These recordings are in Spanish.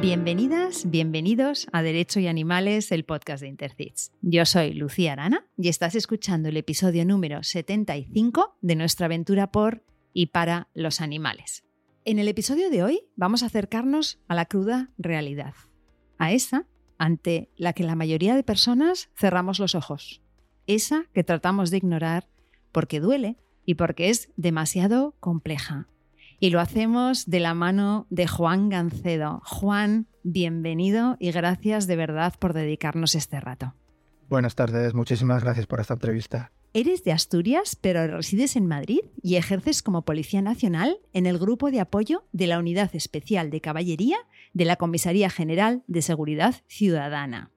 Bienvenidas, bienvenidos a Derecho y Animales, el podcast de Intercits. Yo soy Lucía Arana y estás escuchando el episodio número 75 de nuestra aventura por y para los animales. En el episodio de hoy vamos a acercarnos a la cruda realidad, a esa ante la que la mayoría de personas cerramos los ojos, esa que tratamos de ignorar porque duele y porque es demasiado compleja. Y lo hacemos de la mano de Juan Gancedo. Juan, bienvenido y gracias de verdad por dedicarnos este rato. Buenas tardes, muchísimas gracias por esta entrevista. Eres de Asturias, pero resides en Madrid y ejerces como Policía Nacional en el grupo de apoyo de la Unidad Especial de Caballería de la Comisaría General de Seguridad Ciudadana.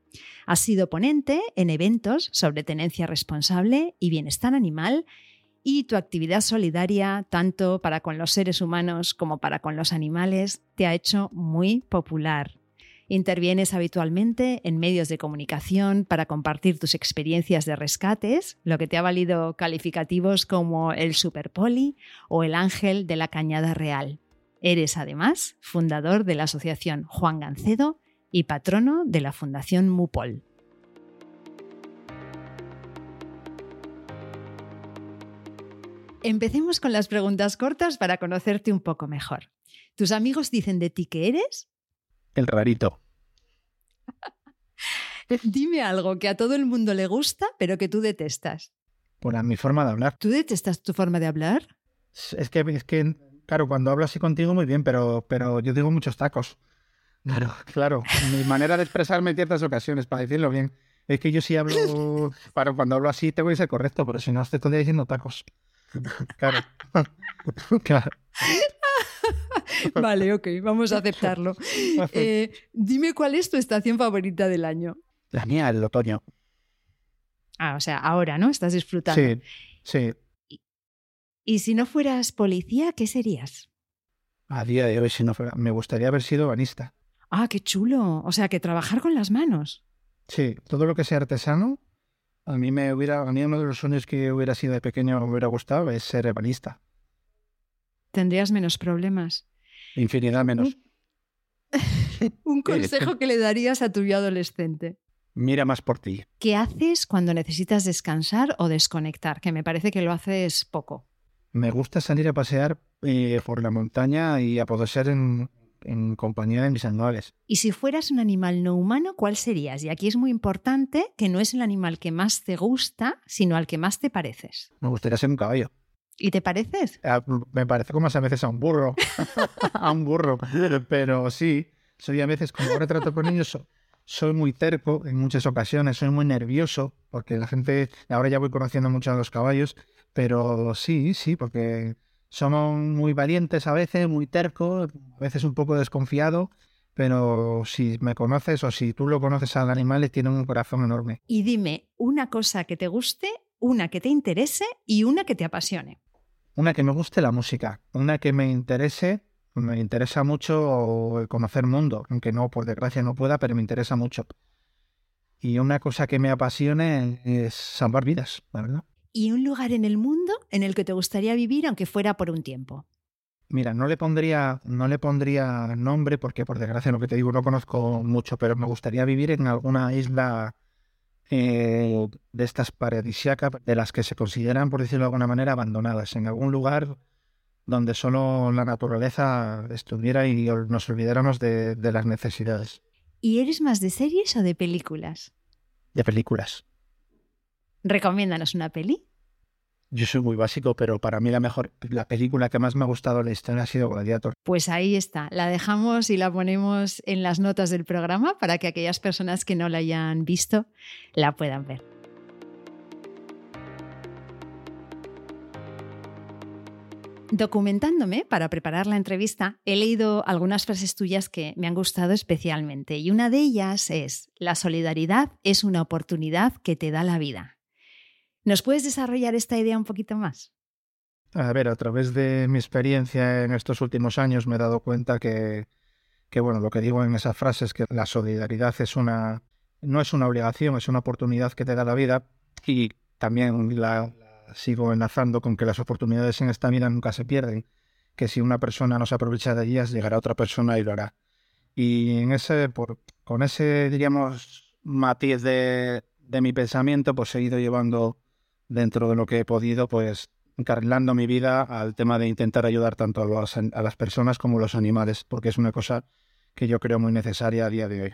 Has sido ponente en eventos sobre tenencia responsable y bienestar animal y tu actividad solidaria, tanto para con los seres humanos como para con los animales, te ha hecho muy popular. Intervienes habitualmente en medios de comunicación para compartir tus experiencias de rescates, lo que te ha valido calificativos como el Superpoli o el Ángel de la Cañada Real. Eres además fundador de la Asociación Juan Gancedo y patrono de la Fundación Mupol. Empecemos con las preguntas cortas para conocerte un poco mejor. ¿Tus amigos dicen de ti que eres? El rarito. Dime algo que a todo el mundo le gusta, pero que tú detestas. Por mi forma de hablar. ¿Tú detestas tu forma de hablar? Es que, es que claro, cuando hablo así contigo muy bien, pero, pero yo digo muchos tacos. Claro, claro. Mi manera de expresarme en ciertas ocasiones, para decirlo bien. Es que yo sí hablo, para cuando hablo así tengo que ser correcto, pero si no estoy todo diciendo tacos. Claro. claro. Vale, ok, vamos a aceptarlo. Eh, dime cuál es tu estación favorita del año. La mía, el otoño. Ah, o sea, ahora, ¿no? Estás disfrutando. Sí, sí. Y, y si no fueras policía, ¿qué serías? A día de hoy, si no fuera, me gustaría haber sido banista. Ah, qué chulo. O sea, que trabajar con las manos. Sí, todo lo que sea artesano, a mí me hubiera, a mí uno de los sueños que hubiera sido de pequeño me hubiera gustado es ser banista. Tendrías menos problemas. Infinidad menos. Un consejo que le darías a tu yo adolescente. Mira más por ti. ¿Qué haces cuando necesitas descansar o desconectar? Que me parece que lo haces poco. Me gusta salir a pasear eh, por la montaña y a poder ser en, en compañía de mis animales. Y si fueras un animal no humano, ¿cuál serías? Y aquí es muy importante que no es el animal que más te gusta, sino al que más te pareces. Me gustaría ser un caballo. ¿Y te pareces? Ah, me parece como a veces a un burro. a un burro. Pero sí, soy a veces, como ahora trato con niños, so- soy muy terco en muchas ocasiones, soy muy nervioso, porque la gente, ahora ya voy conociendo mucho a los caballos, pero sí, sí, porque somos muy valientes a veces, muy tercos, a veces un poco desconfiado, pero si me conoces o si tú lo conoces al animal, tiene un corazón enorme. Y dime una cosa que te guste, una que te interese y una que te apasione. Una que me guste la música, una que me interese, me interesa mucho el conocer mundo, aunque no, por desgracia no pueda, pero me interesa mucho. Y una cosa que me apasione es salvar vidas, la verdad. Y un lugar en el mundo en el que te gustaría vivir, aunque fuera por un tiempo. Mira, no le pondría, no le pondría nombre porque por desgracia lo que te digo no conozco mucho, pero me gustaría vivir en alguna isla eh, de estas paradisíacas, de las que se consideran, por decirlo de alguna manera, abandonadas, en algún lugar donde solo la naturaleza estuviera y nos olvidáramos de, de las necesidades ¿Y eres más de series o de películas? de películas. Recomiéndanos una peli. Yo soy muy básico, pero para mí la mejor, la película que más me ha gustado la historia ha sido Gladiator. Pues ahí está, la dejamos y la ponemos en las notas del programa para que aquellas personas que no la hayan visto la puedan ver. Documentándome para preparar la entrevista, he leído algunas frases tuyas que me han gustado especialmente y una de ellas es, la solidaridad es una oportunidad que te da la vida. ¿Nos puedes desarrollar esta idea un poquito más? A ver, a través de mi experiencia en estos últimos años me he dado cuenta que, que bueno, lo que digo en esas frases es que la solidaridad es una, no es una obligación, es una oportunidad que te da la vida y también la, sigo enlazando con que las oportunidades en esta vida nunca se pierden, que si una persona no se aprovecha de ellas, llegará otra persona y lo hará. Y en ese, con ese, diríamos, matiz de, de mi pensamiento, pues he ido llevando dentro de lo que he podido, pues encarrilando mi vida al tema de intentar ayudar tanto a, a las personas como a los animales, porque es una cosa que yo creo muy necesaria a día de hoy.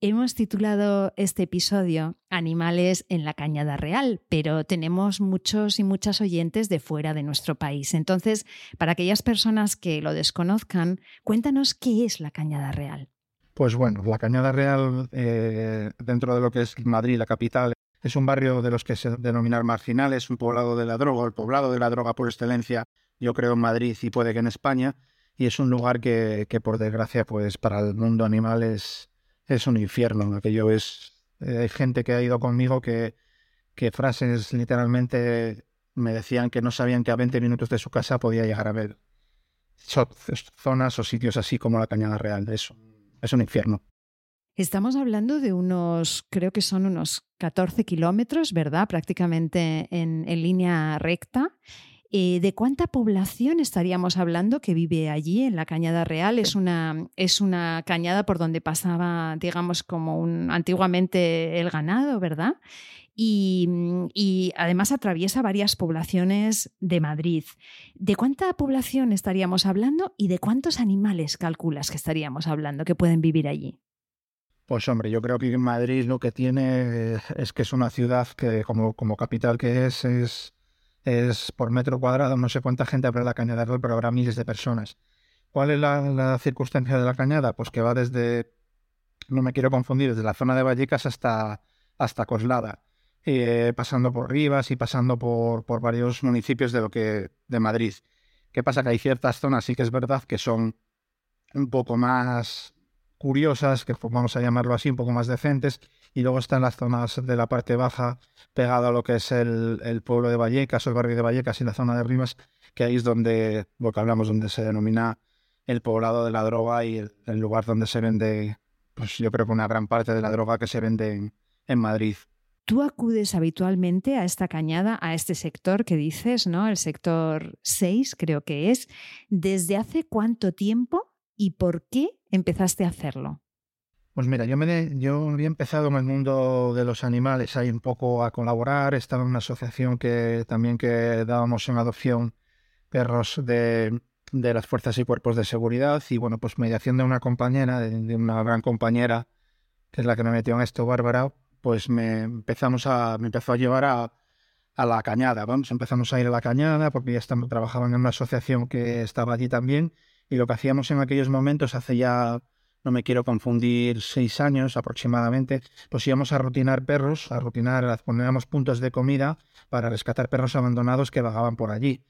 Hemos titulado este episodio Animales en la Cañada Real, pero tenemos muchos y muchas oyentes de fuera de nuestro país. Entonces, para aquellas personas que lo desconozcan, cuéntanos qué es la Cañada Real. Pues bueno, la Cañada Real, eh, dentro de lo que es Madrid, la capital, es un barrio de los que se denominan marginales, un poblado de la droga, el poblado de la droga por excelencia, yo creo en Madrid y puede que en España, y es un lugar que, que por desgracia, pues para el mundo animal es, es un infierno. Aquello es. Eh, hay gente que ha ido conmigo que, que frases literalmente me decían que no sabían que a 20 minutos de su casa podía llegar a ver zonas o sitios así como la Cañada Real. Es, es un infierno. Estamos hablando de unos, creo que son unos 14 kilómetros, ¿verdad? Prácticamente en, en línea recta. Eh, ¿De cuánta población estaríamos hablando que vive allí en la Cañada Real? Es una, es una cañada por donde pasaba, digamos, como un, antiguamente el ganado, ¿verdad? Y, y, además atraviesa varias poblaciones de Madrid. ¿De cuánta población estaríamos hablando y de cuántos animales calculas que estaríamos hablando que pueden vivir allí? Pues hombre, yo creo que Madrid lo que tiene es que es una ciudad que como, como capital que es, es es por metro cuadrado, no sé cuánta gente habrá en la cañada, pero habrá miles de personas. ¿Cuál es la, circunstancia de la cañada? Pues que va desde, no me quiero confundir, desde la zona de Vallecas hasta, hasta Coslada, eh, pasando por Rivas y pasando por, por varios municipios de, lo que, de Madrid. ¿Qué pasa? Que hay ciertas zonas, sí que es verdad, que son un poco más curiosas, que vamos a llamarlo así, un poco más decentes, y luego están las zonas de la parte baja, pegado a lo que es el, el, pueblo de Vallecas o el barrio de Vallecas y la zona de Rivas, que ahí es donde, lo que hablamos, donde se denomina el poblado de la droga y el, lugar donde se vende, pues yo creo que una gran parte de la droga que se vende en, en Madrid. Tú acudes habitualmente a esta cañada, a este sector que dices, ¿no? El sector 6 creo que es. ¿Desde hace cuánto tiempo y por qué empezaste a hacerlo? Pues mira, yo, me, yo había empezado en el mundo de los animales ahí un poco a colaborar. Estaba en una asociación que también que dábamos en adopción perros de, de las fuerzas y cuerpos de seguridad. Y bueno, pues mediación de una compañera, de, una gran compañera, que es la que me metió en esto, Bárbara, pues me empezamos a, me empezó a llevar a, a la cañada. Vamos, empezamos a ir a la cañada porque ya estamos, trabajaban en una asociación que estaba allí también. Y lo que hacíamos en aquellos momentos, hace ya no me quiero confundir, seis años aproximadamente, pues íbamos a rutinar perros, a rutinar, poníamos puntos de comida para rescatar perros abandonados que vagaban por allí.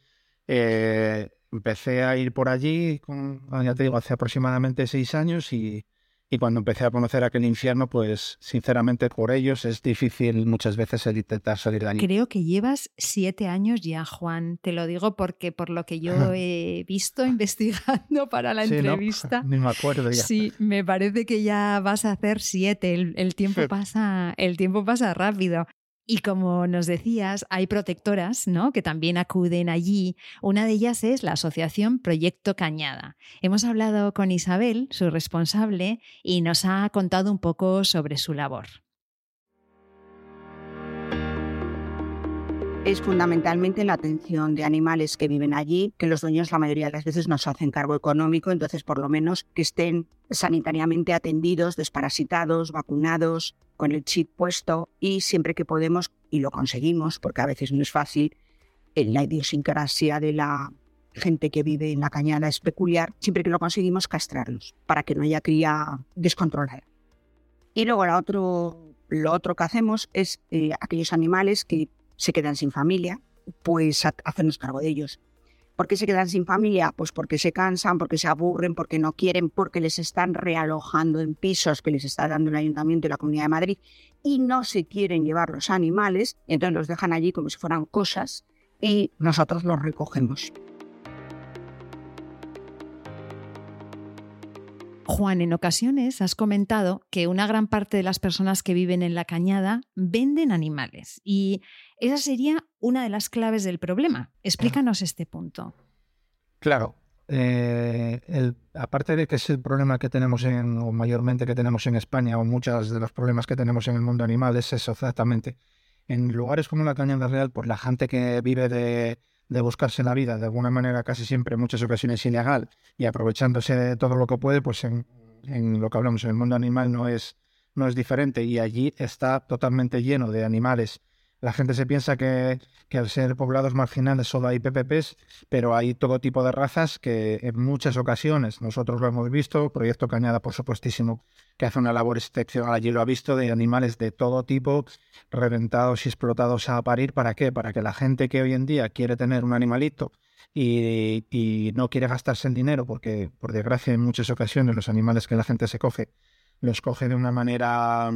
Eh, empecé a ir por allí, con, ya te digo, hace aproximadamente seis años y, y cuando empecé a conocer aquel infierno, pues sinceramente por ellos es difícil muchas veces el intentar salir de allí. Creo que llevas siete años ya, Juan. Te lo digo porque por lo que yo he visto investigando para la entrevista. ni me acuerdo ya. Sí, me parece que ya vas a hacer siete. El, el tiempo pasa, el tiempo pasa rápido. Y como nos decías, hay protectoras ¿no? que también acuden allí. Una de ellas es la Asociación Proyecto Cañada. Hemos hablado con Isabel, su responsable, y nos ha contado un poco sobre su labor. es fundamentalmente la atención de animales que viven allí, que los dueños la mayoría de las veces nos hacen cargo económico, entonces por lo menos que estén sanitariamente atendidos, desparasitados, vacunados, con el chip puesto y siempre que podemos, y lo conseguimos, porque a veces no es fácil, en la idiosincrasia de la gente que vive en la cañada es peculiar, siempre que lo conseguimos castrarlos, para que no haya cría descontrolada. Y luego lo otro, lo otro que hacemos es eh, aquellos animales que se quedan sin familia, pues hacernos cargo de ellos. ¿Por qué se quedan sin familia? Pues porque se cansan, porque se aburren, porque no quieren, porque les están realojando en pisos que les está dando el Ayuntamiento y la Comunidad de Madrid y no se quieren llevar los animales, entonces los dejan allí como si fueran cosas y nosotros los recogemos. Juan, en ocasiones has comentado que una gran parte de las personas que viven en la cañada venden animales y esa sería una de las claves del problema. Explícanos este punto. Claro, eh, aparte de que es el problema que tenemos en, o mayormente que tenemos en España, o muchos de los problemas que tenemos en el mundo animal, es eso exactamente. En lugares como la Cañada Real, pues la gente que vive de, de buscarse la vida de alguna manera casi siempre en muchas ocasiones ilegal y aprovechándose de todo lo que puede, pues en, en lo que hablamos en el mundo animal no es, no es diferente. Y allí está totalmente lleno de animales la gente se piensa que, al ser poblados marginales solo hay PPPs, pero hay todo tipo de razas que en muchas ocasiones, nosotros lo hemos visto, Proyecto Cañada por supuestísimo, que hace una labor excepcional allí lo ha visto, de animales de todo tipo, reventados y explotados a parir. ¿Para qué? Para que la gente que hoy en día quiere tener un animalito y, y no quiere gastarse el dinero, porque por desgracia en muchas ocasiones los animales que la gente se coge, los coge de una manera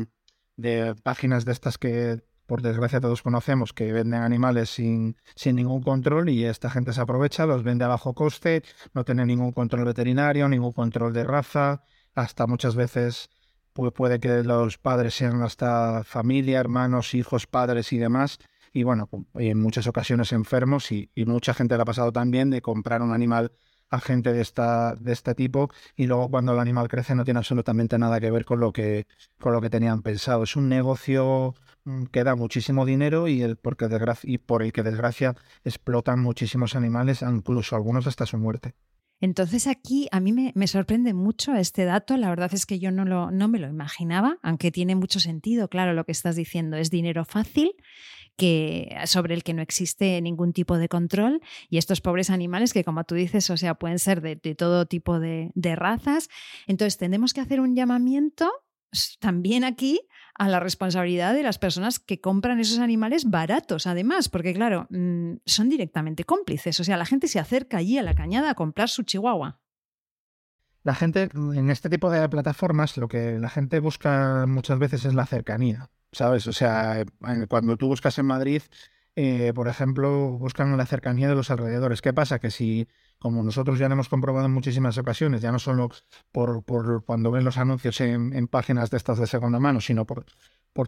de páginas de estas que por desgracia todos conocemos que venden animales sin, sin ningún control y esta gente se aprovecha, los vende a bajo coste, no tiene ningún control veterinario, ningún control de raza, hasta muchas veces puede que los padres sean hasta familia, hermanos, hijos, padres y demás. Y bueno, en muchas ocasiones enfermos y, y mucha gente le ha pasado también de comprar un animal a gente de, esta, de este tipo y luego cuando el animal crece no tiene absolutamente nada que ver con lo que, con lo que tenían pensado. Es un negocio mm, que da muchísimo dinero y, el, porque y por el que desgracia explotan muchísimos animales, incluso algunos hasta su muerte. Entonces aquí a mí me, me, sorprende mucho este dato. La verdad es que yo no, lo, no me lo imaginaba, aunque tiene mucho sentido. Claro, lo que estás diciendo es dinero fácil que, sobre el que no existe ningún tipo de control y estos pobres animales que como tú dices, o sea, pueden ser de, todo tipo de, de razas. Entonces tenemos que hacer un llamamiento también aquí a la responsabilidad de las personas que compran esos animales baratos, además, porque claro, mm, son directamente cómplices. O sea, la gente se acerca allí a la cañada a comprar su chihuahua. La gente, en este tipo de plataformas, lo que la gente busca muchas veces es la cercanía. ¿sabes? O sea, cuando tú buscas en Madrid, eh, por ejemplo, buscan la cercanía de los alrededores. ¿Qué pasa? Que si, como nosotros ya hemos comprobado en muchísimas ocasiones, ya no solo por, cuando ven los anuncios en, páginas de estas de segunda mano, sino por,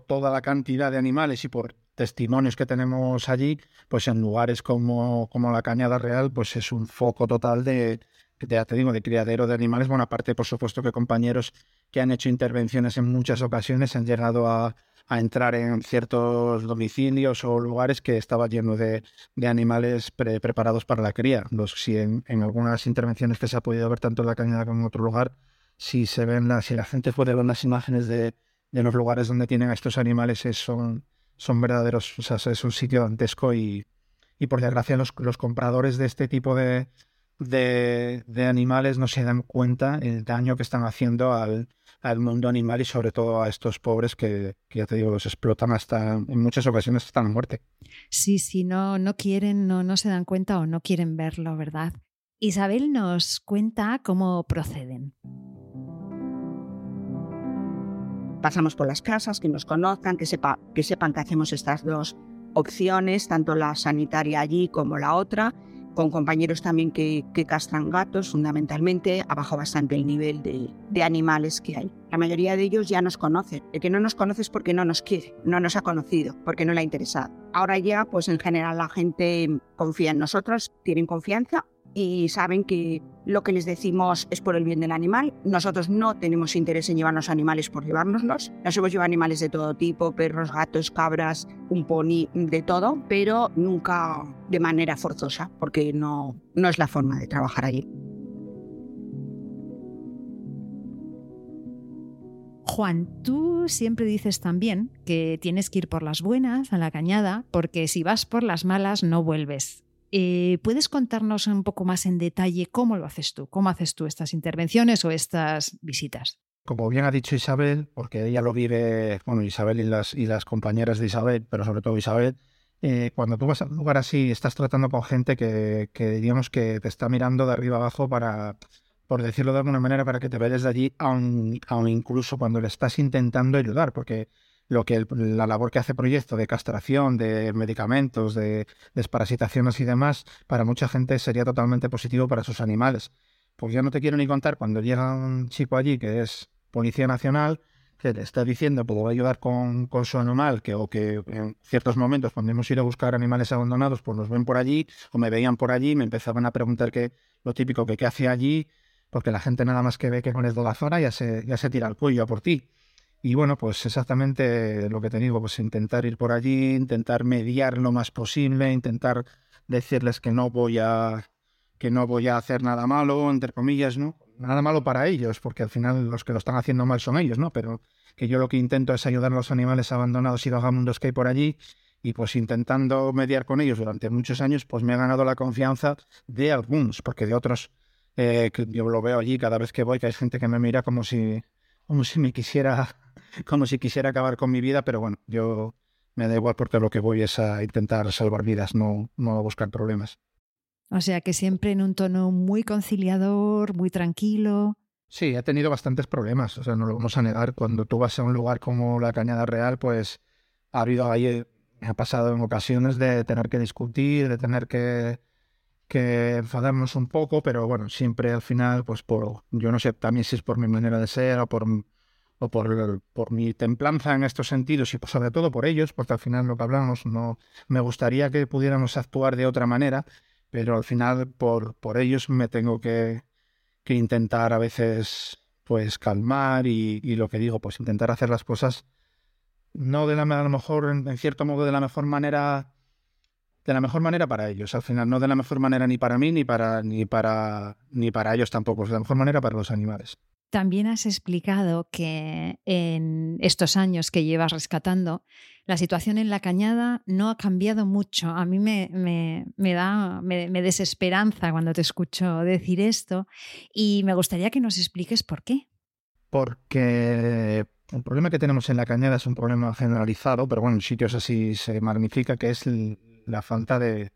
toda la cantidad de animales y por testimonios que tenemos allí, pues en lugares como, la Cañada Real, pues es un foco total de, te digo, de criadero de animales. Bueno, aparte, por supuesto, que compañeros que han hecho intervenciones en muchas ocasiones han llegado a, a entrar en ciertos domicilios o lugares que estaba lleno de, animales preparados para la cría. Los, si en, algunas intervenciones que se ha podido ver tanto en la cañada como en otro lugar, si se ven las, si la gente puede ver las imágenes de, los lugares donde tienen a estos animales, son, son verdaderos, o sea, es un sitio dantesco y, y por desgracia los, los compradores de este tipo de, de, de, animales no se dan cuenta el daño que están haciendo al, al mundo animal y sobre todo a estos pobres que, ya te digo, los explotan hasta en muchas ocasiones hasta la muerte. Sí, sí, no, no quieren, no, no se dan cuenta o no quieren verlo, ¿verdad? Isabel nos cuenta cómo proceden. Pasamos por las casas, que nos conozcan, que, sepa, que sepan que hacemos estas dos opciones, tanto la sanitaria allí como la otra, con compañeros también que, castran gatos, fundamentalmente, abajo bastante el nivel de, de, animales que hay. La mayoría de ellos ya nos conocen. El que no nos conoce es porque no nos quiere, no nos ha conocido, porque no le ha interesado. Ahora ya, pues en general la gente confía en nosotros, tienen confianza y saben que lo que les decimos es por el bien del animal. Nosotros no tenemos interés en llevarnos animales por llevárnoslos. Nos hemos llevado animales de todo tipo, perros, gatos, cabras, un pony, de todo, pero nunca de manera forzosa, porque no, no es la forma de trabajar allí. Juan, tú siempre dices también que tienes que ir por las buenas a la cañada, porque si vas por las malas no vuelves. Eh, ¿Puedes contarnos un poco más en detalle cómo lo haces tú? ¿Cómo haces tú estas intervenciones o estas visitas? Como bien ha dicho Isabel, porque ella lo vive, bueno, Isabel y las, compañeras de Isabel, pero sobre todo Isabel, eh, cuando tú vas a un lugar así, estás tratando con gente que, que diríamos que te está mirando de arriba abajo para, por decirlo de alguna manera, para que te veas de allí, aun, aun incluso cuando le estás intentando ayudar, porque lo que la labor que hace Proyecto de castración, de medicamentos, de desparasitaciones y demás, para mucha gente sería totalmente positivo para sus animales. Pues yo no te quiero ni contar cuando llega un chico allí que es Policía Nacional, que le está diciendo que a ayudar con, con, su animal, que, o que en ciertos momentos cuando hemos ido a buscar animales abandonados, pues nos ven por allí, o me veían por allí, me empezaban a preguntar qué, lo típico que qué hacía allí, porque la gente nada más que ve que no les doy la zona ya se, ya se tira el cuello a por ti. Y bueno, pues exactamente lo que te digo, pues intentar ir por allí, intentar mediar lo más posible, intentar decirles que no voy a que no voy a hacer nada malo, entre comillas, ¿no? Nada malo para ellos, porque al final los que lo están haciendo mal son ellos, ¿no? Pero que yo lo que intento es ayudar a los animales abandonados y vagabundos que hay por allí y pues intentando mediar con ellos durante muchos años, pues me ha ganado la confianza de algunos, porque de otros eh, yo lo veo allí cada vez que voy, que hay gente que me mira como si, como si me quisiera, como si quisiera acabar con mi vida, pero bueno, yo me da igual porque lo que voy es a intentar salvar vidas, no, no a buscar problemas. O sea que siempre en un tono muy conciliador, muy tranquilo. Sí, he tenido bastantes problemas, o sea, no lo vamos a negar. Cuando tú vas a un lugar como la Cañada Real, pues ha habido ahí, me ha pasado en ocasiones de tener que discutir, de tener que, que enfadarnos un poco, pero bueno, siempre al final, pues por, yo no sé también si es por mi manera de ser o por, o por, por mi templanza en estos sentidos y pues sobre todo por ellos, porque al final lo que hablamos, no, me gustaría que pudiéramos actuar de otra manera pero al final por, por ellos me tengo que, que intentar a veces pues calmar y, y, lo que digo, pues intentar hacer las cosas no de la a lo mejor en, cierto modo de la mejor manera de la mejor manera para ellos, al final no de la mejor manera ni para mí ni para ni para ni para ellos tampoco, es de la mejor manera para los animales. También has explicado que en estos años que llevas rescatando, la situación en la cañada no ha cambiado mucho. A mí me, me, da me, desesperanza cuando te escucho decir esto y me gustaría que nos expliques por qué. Porque el problema que tenemos en la cañada es un problema generalizado, pero bueno, en sitios así se magnifica, que es la falta de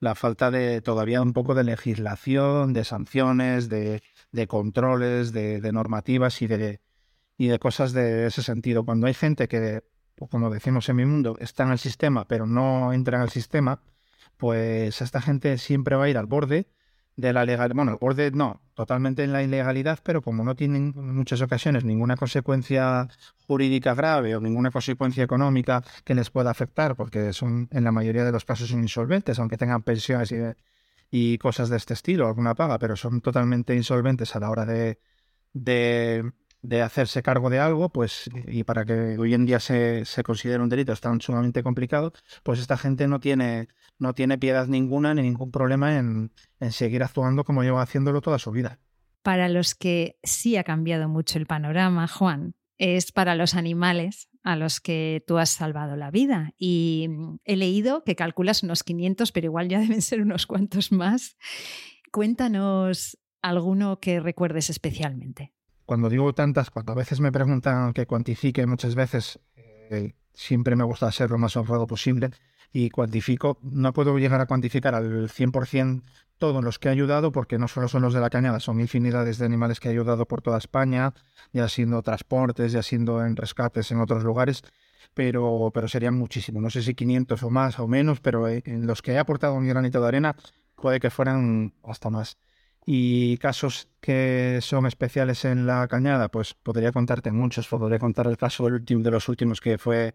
la falta de todavía un poco de legislación, de sanciones, de de controles, de, normativas y de, y de cosas de ese sentido. Cuando hay gente que, como decimos en mi mundo, está en el sistema pero no entra en el sistema, pues esta gente siempre va a ir al borde de la legalidad, bueno, al borde no, totalmente en la ilegalidad, pero como no tienen en muchas ocasiones ninguna consecuencia jurídica grave o ninguna consecuencia económica que les pueda afectar, porque son en la mayoría de los casos insolventes, aunque tengan pensiones y, cosas de este estilo, alguna paga, pero son totalmente insolventes a la hora de, de, de hacerse cargo de algo, pues, y para que hoy en día se, se considere un delito es tan sumamente complicado, pues esta gente no tiene, no tiene piedad ninguna ni ningún problema en, en seguir actuando como lleva haciéndolo toda su vida. Para los que sí ha cambiado mucho el panorama, Juan, es para los animales a los que tú has salvado la vida. Y mm, he leído que calculas unos 500, pero igual ya deben ser unos cuantos más. Cuéntanos alguno que recuerdes especialmente. Cuando digo tantas, cuando a veces me preguntan que cuantifique, muchas veces eh, siempre me gusta ser lo más honrado posible y cuantifico, no puedo llegar a cuantificar al 100% todos los que he ayudado, porque no solo son los de la cañada, son infinidades de animales que he ayudado por toda España, ya siendo transportes, ya siendo en rescates en otros lugares, pero, pero serían muchísimos, no sé si 500 o más o menos, pero eh, en los que he aportado mi granito de arena puede que fueran hasta más. Y casos que son especiales en la cañada, pues podría contarte muchos, podría contar el caso último, de los últimos que fue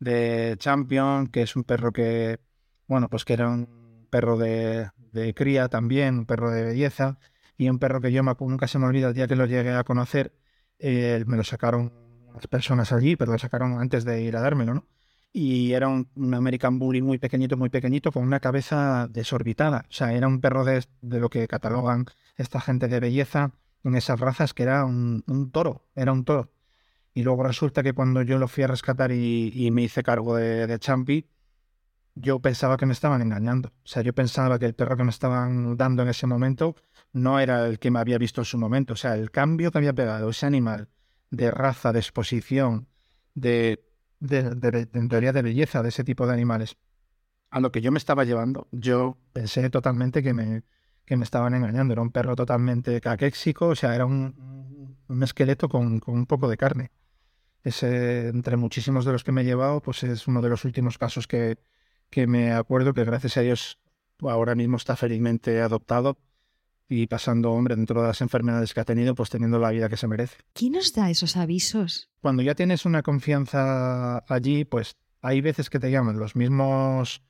de Champion, que es un perro que, bueno, pues que era un perro de, de cría también, un perro de belleza, y un perro que yo nunca se me olvida el día que lo llegué a conocer, eh, me lo sacaron las personas allí, pero lo sacaron antes de ir a dármelo, ¿no? Y era un, American Bully muy pequeñito, muy pequeñito, con una cabeza desorbitada. O sea, era un perro de, de lo que catalogan esta gente de belleza en esas razas, que era un, un toro, era un toro. Y luego resulta que cuando yo lo fui a rescatar y, me hice cargo de, de, Champi, yo pensaba que me estaban engañando. O sea, yo pensaba que el perro que me estaban dando en ese momento no era el que me había visto en su momento. O sea, el cambio que había pegado ese animal de raza, de exposición, de, de, en teoría de belleza de ese tipo de animales, a lo que yo me estaba llevando, yo pensé totalmente que me, que me estaban engañando. Era un perro totalmente caquéxico, o sea, era un, un esqueleto con, con un poco de carne. Ese, entre muchísimos de los que me he llevado, pues es uno de los últimos casos que, que me acuerdo que gracias a Dios ahora mismo está felizmente adoptado. y pasando, hombre, dentro de las enfermedades que ha tenido, pues teniendo la vida que se merece. ¿Quién nos da esos avisos? Cuando ya tienes una confianza allí, pues hay veces que te llaman los mismos,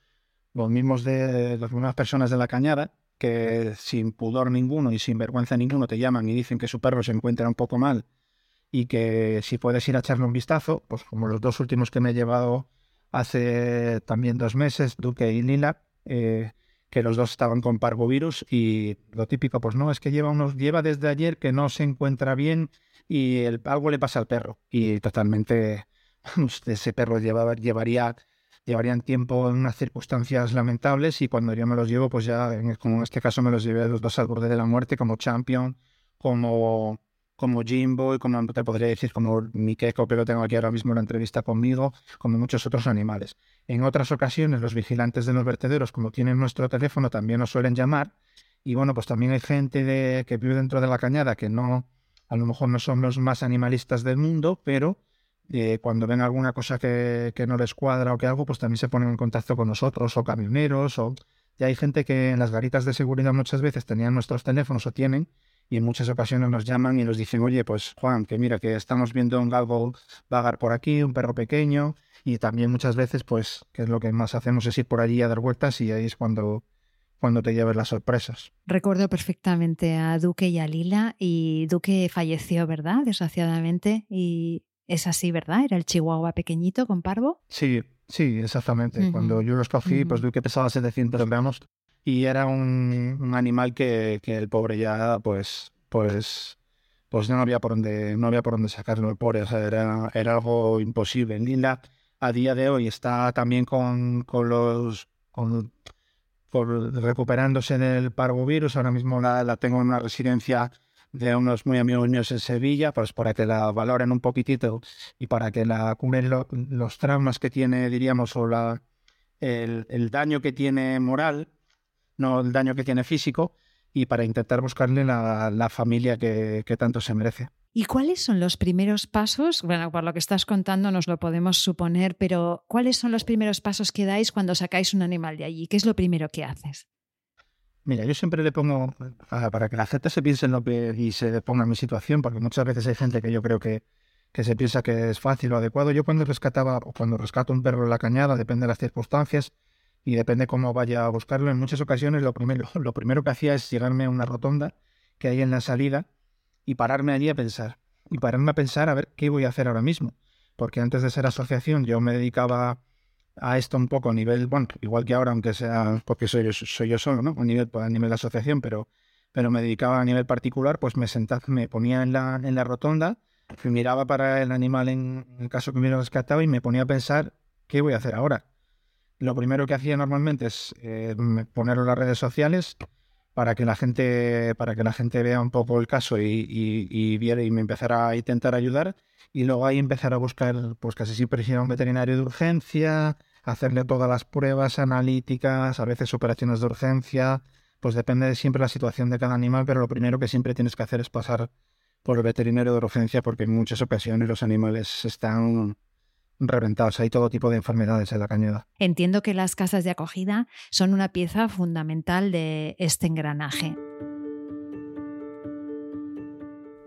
los mismos de las mismas personas de la cañada, que sin pudor ninguno y sin vergüenza ninguno te llaman y dicen que su perro se encuentra un poco mal y que si puedes ir a echarle un vistazo, pues como los dos últimos que me he llevado hace también dos meses, Duque y Lila, eh, que los dos estaban con parvovirus y lo típico, pues no, es que lleva unos, lleva desde ayer que no se encuentra bien y el, algo le pasa al perro. Y totalmente ese perro llevaría llevarían tiempo en unas circunstancias lamentables y cuando yo me los llevo, pues ya, como en este caso me los llevé los dos al borde de la muerte, como Champion, como como Jimbo y como te podría decir como mi que lo tengo aquí ahora mismo en la entrevista conmigo, como muchos otros animales. En otras ocasiones los vigilantes de los vertederos, como tienen nuestro teléfono, también nos suelen llamar y bueno, pues también hay gente de, que vive dentro de la cañada que no, a lo mejor no son los más animalistas del mundo, pero eh, cuando ven alguna cosa que, que, no les cuadra o que algo, pues también se ponen en contacto con nosotros o camioneros o... Y hay gente que en las garitas de seguridad muchas veces tenían nuestros teléfonos o tienen y en muchas ocasiones nos llaman y nos dicen, oye, pues Juan, que mira, que estamos viendo un galgo vagar por aquí, un perro pequeño, y también muchas veces, pues, que es lo que más hacemos es ir por allí a dar vueltas y ahí es cuando, cuando te llevas las sorpresas. Recuerdo perfectamente a Duque y a Lila, y Duque falleció, ¿verdad? Desgraciadamente, y es así, ¿verdad? Era el chihuahua pequeñito con parvo. Sí, sí, exactamente. Cuando yo los cogí, pues Duque pesaba 700 gramos y era un, un animal que, que, el pobre ya pues pues pues no había por dónde no había por dónde sacarlo el pobre o sea, era, era algo imposible Linda a día de hoy está también con, con los con, recuperándose del parvovirus ahora mismo la, la, tengo en una residencia de unos muy amigos míos en Sevilla pues para que la valoren un poquitito y para que la cubren los traumas que tiene diríamos o la el, el daño que tiene moral no el daño que tiene físico, y para intentar buscarle la, familia que, tanto se merece. ¿Y cuáles son los primeros pasos? Bueno, por lo que estás contando nos lo podemos suponer, pero ¿cuáles son los primeros pasos que dais cuando sacáis un animal de allí? ¿Qué es lo primero que haces? Mira, yo siempre le pongo, para que la gente se piense en lo que y se ponga en mi situación, porque muchas veces hay gente que yo creo que, que se piensa que es fácil o adecuado. Yo cuando rescataba o cuando rescato un perro en la cañada, depende de las circunstancias, y depende cómo vaya a buscarlo. En muchas ocasiones lo primero, lo primero que hacía es llegarme a una rotonda que hay en la salida y pararme allí a pensar. Y pararme a pensar a ver qué voy a hacer ahora mismo. Porque antes de ser asociación yo me dedicaba a esto un poco a nivel, bueno, igual que ahora, aunque sea porque soy yo, soy yo solo, ¿no? A nivel, a nivel de asociación, pero, pero me dedicaba a nivel particular, pues me sentaba, me ponía en la, en la rotonda, miraba para el animal en el caso que me hubiera rescatado y me ponía a pensar qué voy a hacer ahora lo primero que hacía normalmente es eh, ponerlo en las redes sociales para que la gente para que la gente vea un poco el caso y, y, viera y me empezara a intentar ayudar. Y luego ahí empezar a buscar pues casi siempre ir a un veterinario de urgencia hacerle todas las pruebas analíticas a veces operaciones de urgencia. Pues depende de siempre la situación de cada animal pero lo primero que siempre tienes que hacer es pasar por el veterinario de urgencia porque en muchas ocasiones los animales están reventados. Hay todo tipo de enfermedades en la cañada. Entiendo que las casas de acogida son una pieza fundamental de este engranaje.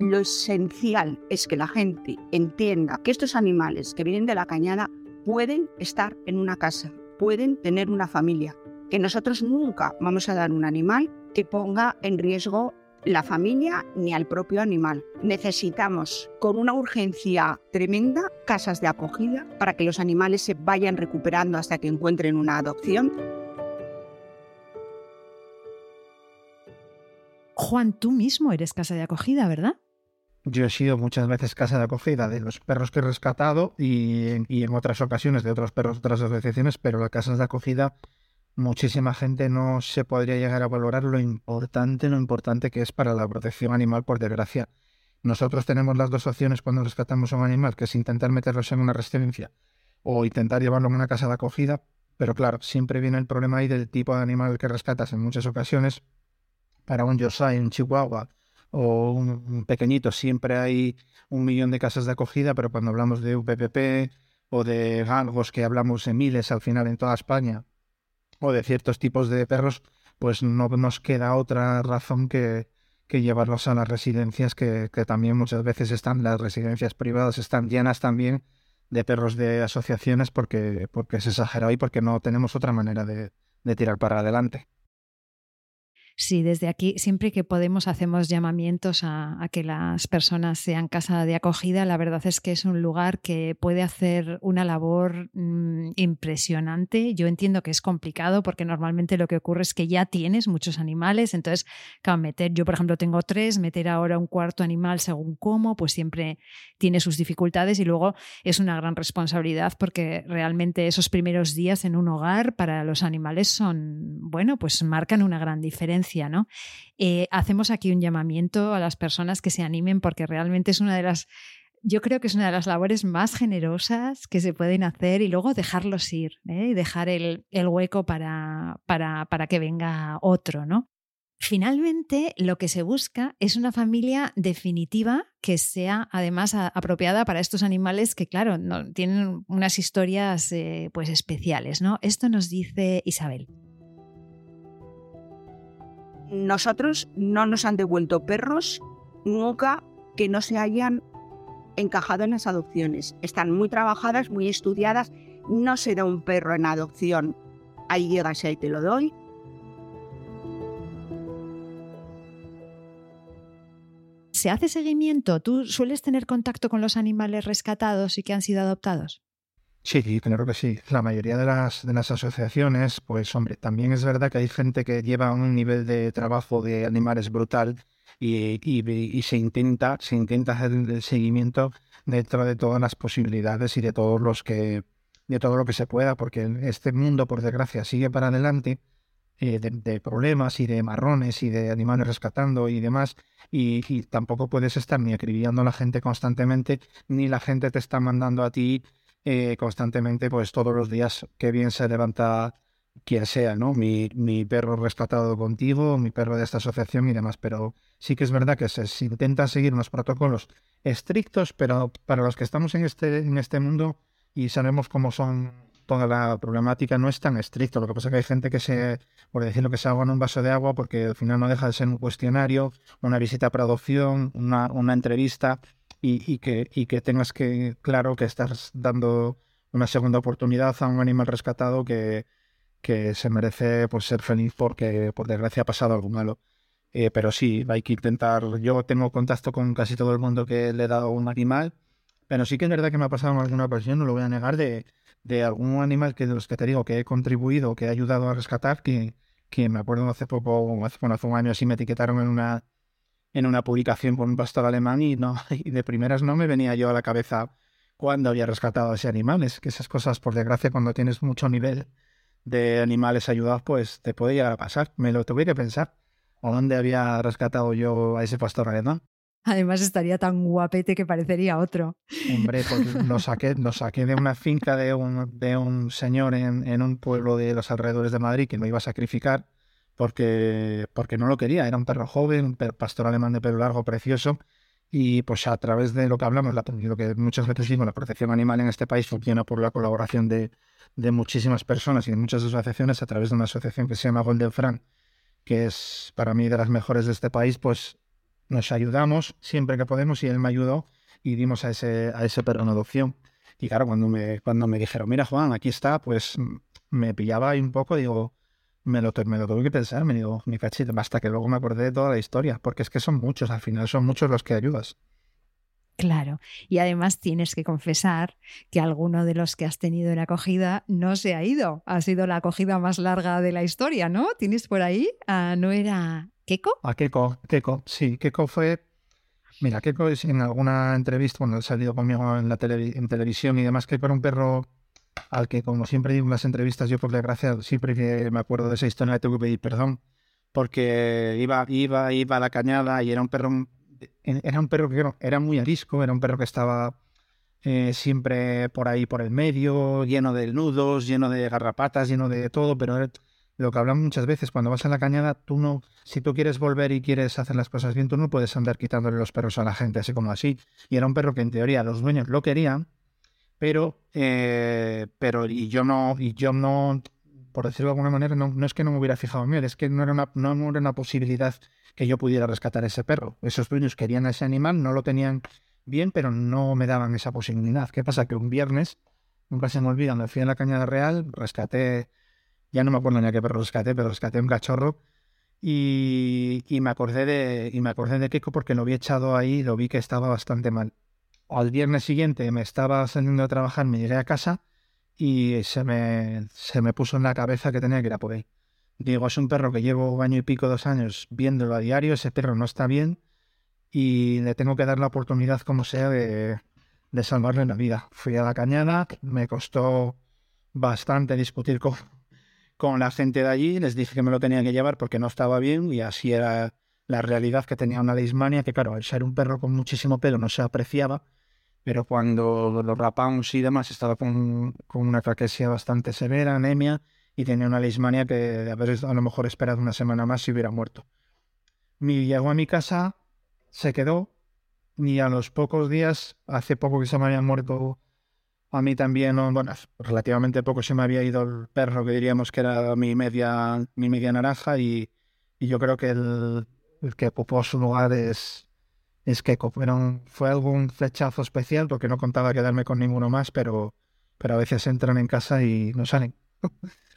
Lo esencial es que la gente entienda que estos animales que vienen de la cañada pueden estar en una casa, pueden tener una familia, que nosotros nunca vamos a dar un animal que ponga en riesgo la familia ni al propio animal. Necesitamos, con una urgencia tremenda, casas de acogida para que los animales se vayan recuperando hasta que encuentren una adopción. Juan, tú mismo eres casa de acogida, ¿verdad? Yo he sido muchas veces casa de acogida de los perros que he rescatado y, en otras ocasiones de otros perros de otras asociaciones, pero las casas de acogida muchísima gente no se podría llegar a valorar lo importante, lo importante que es para la protección animal, por desgracia. Nosotros tenemos las dos opciones cuando rescatamos a un animal, que es intentar meterlos en una residencia o intentar llevarlo a una casa de acogida, pero claro, siempre viene el problema ahí del tipo de animal que rescatas en muchas ocasiones. Para un Yosai, un Chihuahua o un pequeñito, siempre hay un millón de casas de acogida, pero cuando hablamos de UPPP o de galgos que hablamos en miles al final en toda España, o de ciertos tipos de perros, pues no nos queda otra razón que, que llevarlos a las residencias que, también muchas veces están, las residencias privadas están llenas también de perros de asociaciones porque, porque es exagerado y porque no tenemos otra manera de, de tirar para adelante. Sí, desde aquí, siempre que podemos, hacemos llamamientos a, que las personas sean casa de acogida. La verdad es que es un lugar que puede hacer una labor mmm, impresionante. Yo entiendo que es complicado porque normalmente lo que ocurre es que ya tienes muchos animales. Entonces, claro, meter, yo por ejemplo tengo tres, meter ahora un cuarto animal según cómo, pues siempre tiene sus dificultades y luego es una gran responsabilidad porque realmente esos primeros días en un hogar para los animales son, bueno, pues marcan una gran diferencia Eh, hacemos aquí un llamamiento a las personas que se animen porque realmente es una de las yo creo que es una de las labores más generosas que se pueden hacer y luego dejarlos ir ¿eh? y dejar el, hueco para, para, para, que venga otro, ¿no? Finalmente, lo que se busca es una familia definitiva que sea además apropiada para estos animales que, claro, tienen unas historias eh, pues especiales, ¿no? Esto nos dice Isabel nosotros no nos han devuelto perros nunca que no se hayan encajado en las adopciones. Están muy trabajadas, muy estudiadas. No se da un perro en adopción. Ahí llegas y ahí te lo doy. ¿Se hace seguimiento? ¿Tú sueles tener contacto con los animales rescatados y que han sido adoptados? Sí, claro que sí. La mayoría de las, de las asociaciones, pues hombre, también es verdad que hay gente que lleva un nivel de trabajo de animales brutal y, y, se intenta, se intenta hacer el seguimiento dentro de todas las posibilidades y de todos los que, de todo lo que se pueda, porque este mundo, por desgracia, sigue para adelante. Eh, de, problemas y de marrones y de animales rescatando y demás, y tampoco puedes estar ni acribillando a la gente constantemente, ni la gente te está mandando a ti eh, constantemente, pues todos los días, qué bien se levanta quien sea, ¿no? Mi, mi perro rescatado contigo, mi perro de esta asociación y demás, pero sí que es verdad que se, se intenta seguir unos protocolos estrictos, pero para los que estamos en este, en este mundo y sabemos cómo son toda la problemática no es tan estricto. Lo que pasa es que hay gente que se, por decirlo, que se ahoga en un vaso de agua porque al final no deja de ser un cuestionario, una visita para adopción, una, una entrevista y, que, tengas que, claro, que estás dando una segunda oportunidad a un animal rescatado que, se merece pues, ser feliz porque por desgracia ha pasado algo malo. Eh, pero sí, hay que intentar. Yo tengo contacto con casi todo el mundo que le he dado un animal, pero sí que es verdad que me ha pasado en alguna ocasión, no lo voy a negar, de, algún animal que de los que te digo que he contribuido, que he ayudado a rescatar, que me acuerdo hace poco, hace, bueno, hace un año así me etiquetaron en una en una publicación por un pastor alemán y, no, y de primeras no me venía yo a la cabeza cuándo había rescatado a ese animal. Es que esas cosas, por desgracia, cuando tienes mucho nivel de animales ayudados, pues te puede llegar a pasar. Me lo tuve que pensar. ¿O dónde había rescatado yo a ese pastor alemán? Además estaría tan guapete que parecería otro. Hombre, pues lo saqué, lo saqué de una finca de un, de un señor en, en un pueblo de los alrededores de Madrid que lo iba a sacrificar porque, porque no lo quería. Era un perro joven, un pastor alemán de pelo largo, precioso. Y pues a través de lo que hablamos, la, lo que muchas veces digo, la protección animal en este país funciona por la colaboración de, de muchísimas personas y de muchas asociaciones a través de una asociación que se llama Golden Fran, que es para mí de las mejores de este país, pues nos ayudamos siempre que podemos y él me ayudó y dimos a ese, a ese perro en adopción. Y claro, cuando me, cuando me dijeron, mira Juan, aquí está, pues me pillaba ahí un poco, digo, me lo, me lo tuve que pensar, me digo, mi cachito, basta que luego me acordé de toda la historia, porque es que son muchos, al final son muchos los que ayudas. Claro, y además tienes que confesar que alguno de los que has tenido en acogida no se ha ido. Ha sido la acogida más larga de la historia, ¿no? ¿Tienes por ahí? Uh, ¿No era Keko? A Keko, Keko, sí, Keko fue... Mira, Keko es en alguna entrevista, cuando ha salido conmigo en la tele, en televisión y demás, que era un perro al que, como siempre digo en las entrevistas, yo por desgracia, siempre que me acuerdo de esa historia, le tengo que pedir perdón, porque iba, iba, iba a la cañada y era un perro, era un perro que era muy arisco, era un perro que estaba eh, siempre por ahí por el medio, lleno de nudos, lleno de garrapatas, lleno de todo, pero lo que hablamos muchas veces, cuando vas a la cañada, tú no, si tú quieres volver y quieres hacer las cosas bien, tú no puedes andar quitándole los perros a la gente así como así. Y era un perro que en teoría los dueños lo querían, pero, eh, pero y yo no, y yo no por decirlo de alguna manera, no, es que no me hubiera fijado en él, es que no era, una, no era una posibilidad que yo pudiera rescatar ese perro. Esos dueños querían a ese animal, no lo tenían bien, pero no me daban esa posibilidad. ¿Qué pasa? Que un viernes, nunca se me olvida, me fui a la Cañada Real, rescaté, ya no me acuerdo ni a qué perro rescaté, pero rescaté un cachorro y, y, me acordé de y me acordé de Keiko porque lo había echado ahí, lo vi que estaba bastante mal. Al viernes siguiente me estaba saliendo a trabajar, me llegué a casa y se me, se me puso en la cabeza que tenía que ir a por él. Digo, es un perro que llevo un año y pico, dos años viéndolo a diario, ese perro no está bien y le tengo que dar la oportunidad, como sea, de, de salvarle la vida. Fui a la cañada, me costó bastante discutir con, con la gente de allí, les dije que me lo tenía que llevar porque no estaba bien y así era la realidad que tenía una leishmania, que claro, al ser un perro con muchísimo pelo no se apreciaba pero cuando lo rapamos y demás estaba con, con una fraquesia bastante severa, anemia, y tenía una leishmania que de haber a lo mejor esperado una semana más y hubiera muerto. Mi, llegó a mi casa, se quedó, y a los pocos días, hace poco que se me había muerto a mí también, bueno, relativamente poco se me había ido el perro que diríamos que era mi media, mi media naranja, y, y yo creo que el, el que ocupó su lugar es, es que fueron, fue algún flechazo especial porque no contaba quedarme con ninguno más, pero, pero a veces entran en casa y no salen.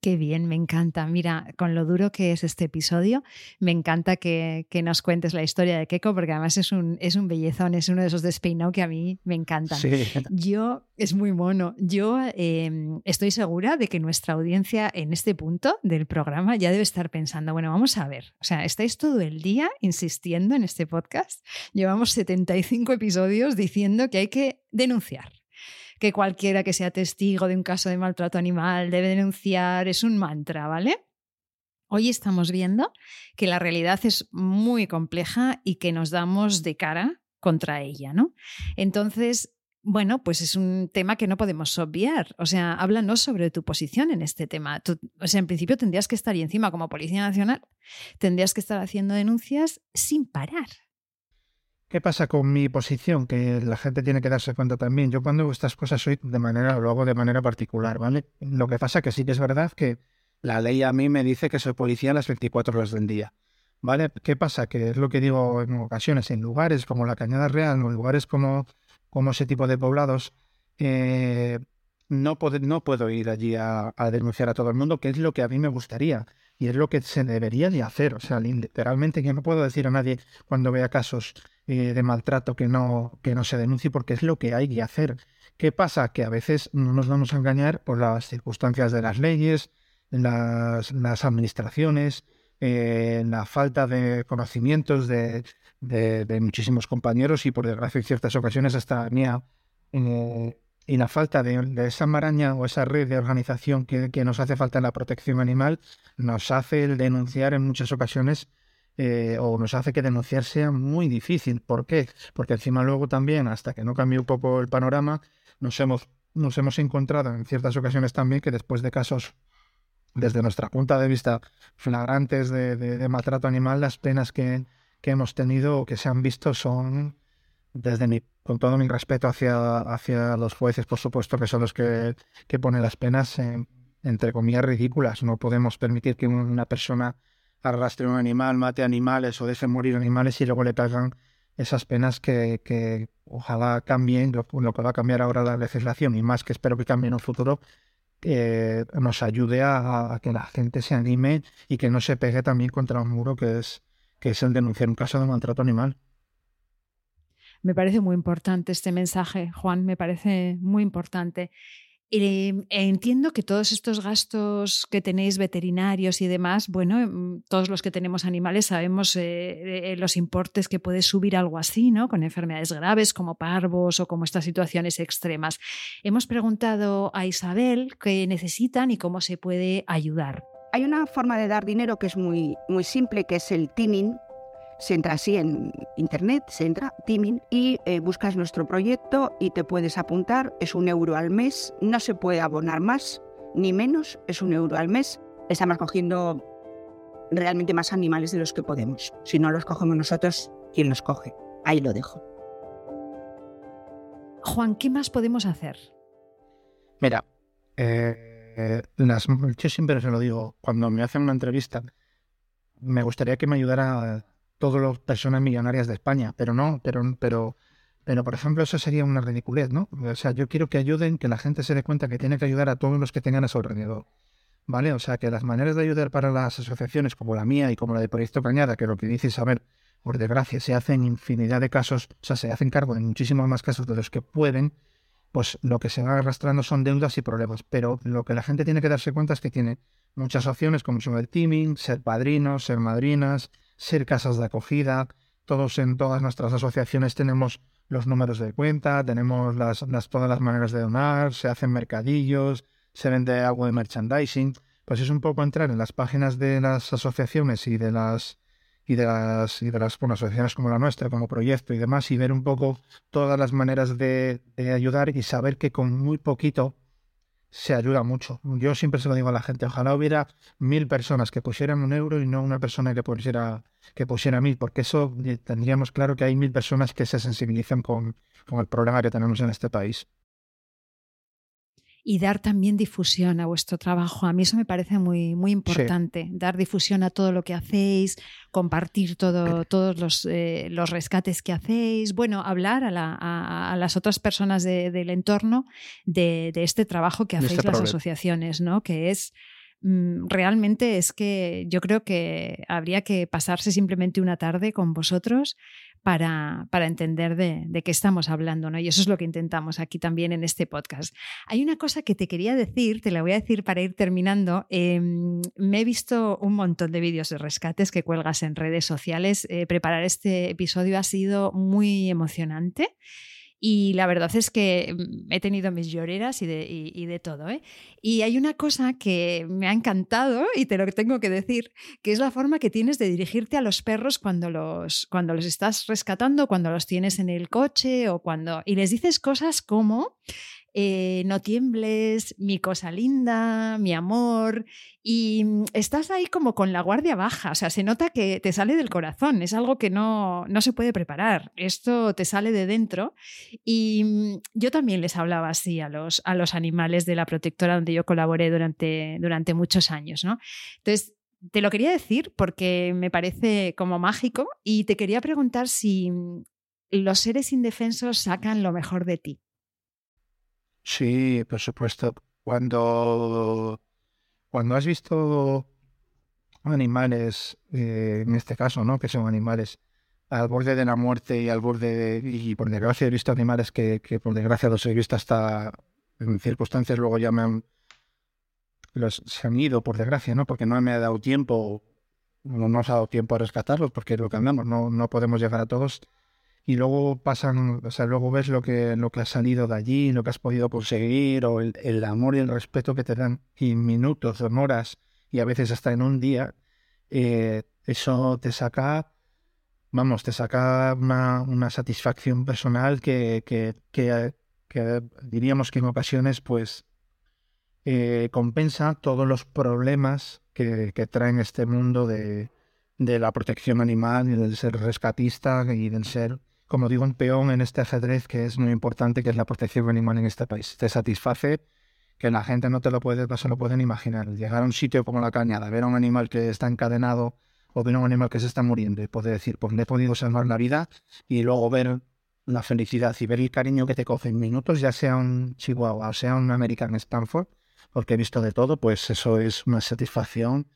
Qué bien, me encanta. Mira, con lo duro que es este episodio, me encanta que, que nos cuentes la historia de Keiko, porque además es un, es un bellezón, es uno de esos despeinados que a mí me encantan. Sí. Yo, es muy mono. Yo eh, estoy segura de que nuestra audiencia en este punto del programa ya debe estar pensando, bueno, vamos a ver, o sea, estáis todo el día insistiendo en este podcast. Llevamos 75 episodios diciendo que hay que denunciar que cualquiera que sea testigo de un caso de maltrato animal debe denunciar, es un mantra, ¿vale? Hoy estamos viendo que la realidad es muy compleja y que nos damos de cara contra ella, ¿no? Entonces, bueno, pues es un tema que no podemos obviar. O sea, háblanos sobre tu posición en este tema. o sea, en principio tendrías que estar encima como Policía Nacional, tendrías que estar haciendo denuncias sin parar. ¿Qué pasa con mi posición? Que la gente tiene que darse cuenta también. Yo cuando hago estas cosas soy de manera, lo hago de manera particular, ¿vale? Lo que pasa que sí que es verdad que la ley a mí me dice que soy policía las 24 horas del día. ¿Vale? ¿Qué pasa? Que es lo que digo en ocasiones, en lugares como la Cañada Real, en lugares como, como ese tipo de poblados, eh, no, puedo, no puedo ir allí a, a, denunciar a todo el mundo, que es lo que a mí me gustaría y es lo que se debería de hacer. O sea, literalmente que no puedo decir a nadie cuando vea casos eh, de maltrato que no, que no se denuncie porque es lo que hay que hacer. ¿Qué pasa? Que a veces no nos vamos a engañar por las circunstancias de las leyes, las, las administraciones, eh, la falta de conocimientos de, de, muchísimos compañeros y por desgracia en ciertas ocasiones hasta mía. Eh, y la falta de, esa maraña o esa red de organización que, que, nos hace falta en la protección animal nos hace el denunciar en muchas ocasiones eh, o nos hace que denunciar sea muy difícil. ¿Por qué? Porque encima luego también, hasta que no cambie un poco el panorama, nos hemos, nos hemos encontrado en ciertas ocasiones también que después de casos, desde nuestra punto de vista, flagrantes de, de, maltrato animal, las penas que, que hemos tenido o que se han visto son, desde mi, con todo mi respeto hacia, hacia los jueces, por supuesto, que son los que, que ponen las penas, entre comillas, ridículas. No podemos permitir que una persona arrastre un animal, mate animales o deje morir animales y luego le caigan esas penas que, ojalá cambien, lo, que va a cambiar ahora la legislación y más que espero que cambie en un futuro, nos ayude a, a, que la gente se anime y que no se pegue también contra un muro que es, que es el denunciar un caso de maltrato animal. Me parece muy importante este mensaje, Juan, me parece muy importante. Eh, entiendo que todos estos gastos que tenéis veterinarios y demás, bueno, mm, todos los que tenemos animales sabemos eh, eh, los importes que puede subir algo así, ¿no? Con enfermedades graves como parvos o como estas situaciones extremas. Hemos preguntado a Isabel qué necesitan y cómo se puede ayudar. Hay una forma de dar dinero que es muy, muy simple, que es el teaming, se entra así en internet, se entra Teaming y eh, buscas nuestro proyecto y te puedes apuntar. Es un euro al mes, no se puede abonar más ni menos, es un euro al mes. Estamos cogiendo realmente más animales de los que podemos. Si no los cogemos nosotros, ¿quién los coge? Ahí lo dejo. Juan, ¿qué más podemos hacer? Mira, eh, Eh, las, yo siempre se lo digo, cuando me hacen una entrevista, me gustaría que me ayudara todas las personas millonarias de España, pero no, pero, pero, pero por ejemplo, eso sería una ridiculez, ¿no? O sea, yo quiero que ayuden, que la gente se dé cuenta que tiene que ayudar a todos los que tengan a su alrededor. ¿Vale? O sea, que las maneras de ayudar para las asociaciones como la mía y como la de Proyecto Cañada, que lo que dice Isabel, por desgracia, se hacen infinidad de casos, o sea, se hacen cargo de muchísimos más casos de los que pueden, pues lo que se va arrastrando son deudas y problemas. Pero lo que la gente tiene que darse cuenta es que tiene muchas opciones, como son el teaming, ser padrinos, ser madrinas, ser casas de acogida. Todos en todas nuestras asociaciones tenemos los números de cuenta, tenemos las, todas las maneras de donar, se hacen mercadillos, se vende algo de merchandising. Pues es un poco entrar en las páginas de las asociaciones y de las y de las, y de las asociaciones como la nuestra, como proyecto y demás, y ver un poco todas las maneras de, ayudar y saber que con muy poquito se ayuda mucho. Yo siempre se lo digo a la gente, ojalá hubiera mil personas que pusieran un euro y no una persona que pusiera, que pusiera mil, porque eso eh, tendríamos claro que hay mil personas que se sensibilizan con, con el problema que tenemos en este país y dar también difusión a vuestro trabajo. A mí eso me parece muy, muy importante, dar difusión a todo lo que hacéis, compartir todo, todos los, eh, los rescates que hacéis, bueno, hablar a, la, a, las otras personas del entorno de, de, este trabajo que hacéis este las asociaciones, ¿no? que es realmente es que yo creo que habría que pasarse simplemente una tarde con vosotros para, para entender de, de, qué estamos hablando, ¿no? Y eso es lo que intentamos aquí también en este podcast. Hay una cosa que te quería decir, te la voy a decir para ir terminando. Em, me he visto un montón de vídeos de rescates que cuelgas en redes sociales. Eh, preparar este episodio ha sido muy emocionante. Y la verdad es que he tenido mis lloreras y de, y, de todo. ¿eh? Y hay una cosa que me ha encantado y te lo tengo que decir, que es la forma que tienes de dirigirte a los perros cuando los, cuando los estás rescatando, cuando los tienes en el coche o cuando... Y les dices cosas como... Eh, no tiembles, mi cosa linda, mi amor, y mm, estás ahí como con la guardia baja, o sea, se nota que te sale del corazón, es algo que no, no se puede preparar, esto te sale de dentro. Y mm, yo también les hablaba así a los, a los animales de la protectora donde yo colaboré durante, durante muchos años, ¿no? Entonces, te lo quería decir porque me parece como mágico y te quería preguntar si mm, los seres indefensos sacan lo mejor de ti. Sí, por supuesto. Cuando, cuando has visto animales, eh, en este caso, ¿no? Que son animales al borde de la muerte y al borde de, y por desgracia he visto animales que, que por desgracia los he visto hasta en circunstancias luego ya me han se han ido por desgracia, ¿no? Porque no me ha dado tiempo, no nos ha dado tiempo a rescatarlos porque es lo que andamos, no, no podemos llegar a todos y luego pasan, o sea, luego ves lo que, lo que ha salido de allí, lo que has podido conseguir, o el, amor y el respeto que te dan en minutos, en horas, y a veces hasta en un día, eh, eso te saca, vamos, te saca una, satisfacción personal que, que, que, diríamos que en ocasiones, pues, eh, compensa todos los problemas que, que traen este mundo de, de la protección animal y del ser rescatista y del ser como digo, un peón en este ajedrez que es muy importante, que es la protección animal en este país. Te satisface que la gente no te lo puede, no se lo pueden imaginar. Llegar a un sitio como la cañada, ver a un animal que está encadenado o ver a un animal que se está muriendo y poder decir, pues le he podido salvar la vida y luego ver la felicidad y ver el cariño que te coge en minutos, ya sea un Chihuahua o sea un American Stanford, porque he visto de todo, pues eso es una satisfacción.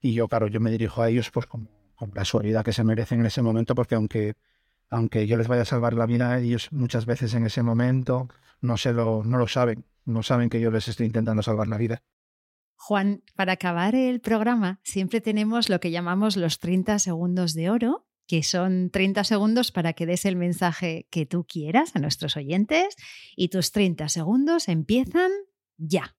Y yo, claro, yo me dirijo a ellos pues con, con la suavidad que se merecen en ese momento, porque aunque aunque yo les vaya a salvar la vida, ellos muchas veces en ese momento no, se lo, no lo saben, no saben que yo les estoy intentando salvar la vida. Juan, para acabar el programa siempre tenemos lo que llamamos los 30 segundos de oro, que son 30 segundos para que des el mensaje que tú quieras a nuestros oyentes y tus 30 segundos empiezan ya.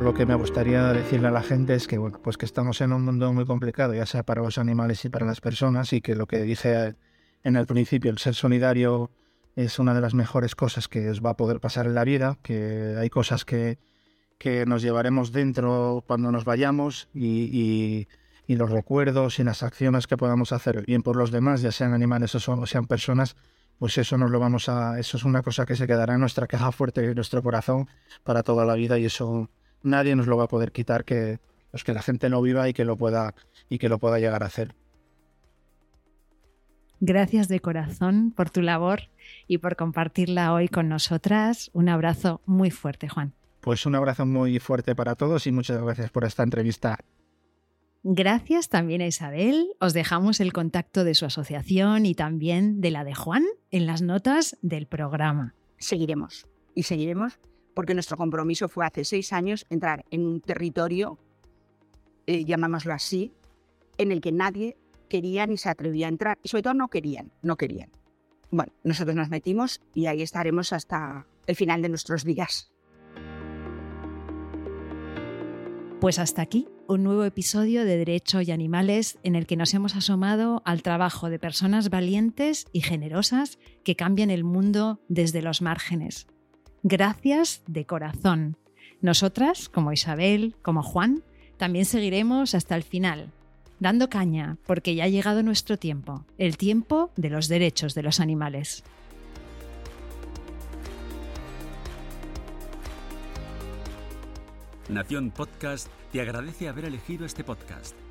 Lo que me gustaría decirle a la gente es que, pues que estamos en un mundo muy complicado, ya sea para los animales y para las personas, y que lo que dije en el principio, el ser solidario es una de las mejores cosas que os va a poder pasar en la vida, que hay cosas que, que nos llevaremos dentro cuando nos vayamos y, y, los recuerdos y las acciones que podamos hacer bien por los demás, ya sean animales o, sean personas, pues eso nos lo vamos a, eso es una cosa que se quedará en nuestra caja fuerte, en nuestro corazón para toda la vida y eso nadie nos lo va a poder quitar que, pues que la gente no viva y que lo pueda y que lo pueda llegar a hacer. Gracias de corazón por tu labor y por compartirla hoy con nosotras. Un abrazo muy fuerte, Juan. Pues un abrazo muy fuerte para todos y muchas gracias por esta entrevista. Gracias también a Isabel. Os dejamos el contacto de su asociación y también de la de Juan en las notas del programa. Seguiremos y seguiremos porque nuestro compromiso fue hace seis años entrar en un territorio, eh, llamámoslo así, en el que nadie quería ni se atrevía a entrar y sobre todo no querían, no querían. Bueno, nosotros nos metimos y ahí estaremos hasta el final de nuestros días. Pues hasta aquí un nuevo episodio de Derecho y Animales en el que nos hemos asomado al trabajo de personas valientes y generosas que cambian el mundo desde los márgenes. Gracias de corazón. Nosotras, como Isabel, como Juan, también seguiremos hasta el final, dando caña, porque ya ha llegado nuestro tiempo, el tiempo de los derechos de los animales. Nación Podcast te agradece haber elegido este podcast.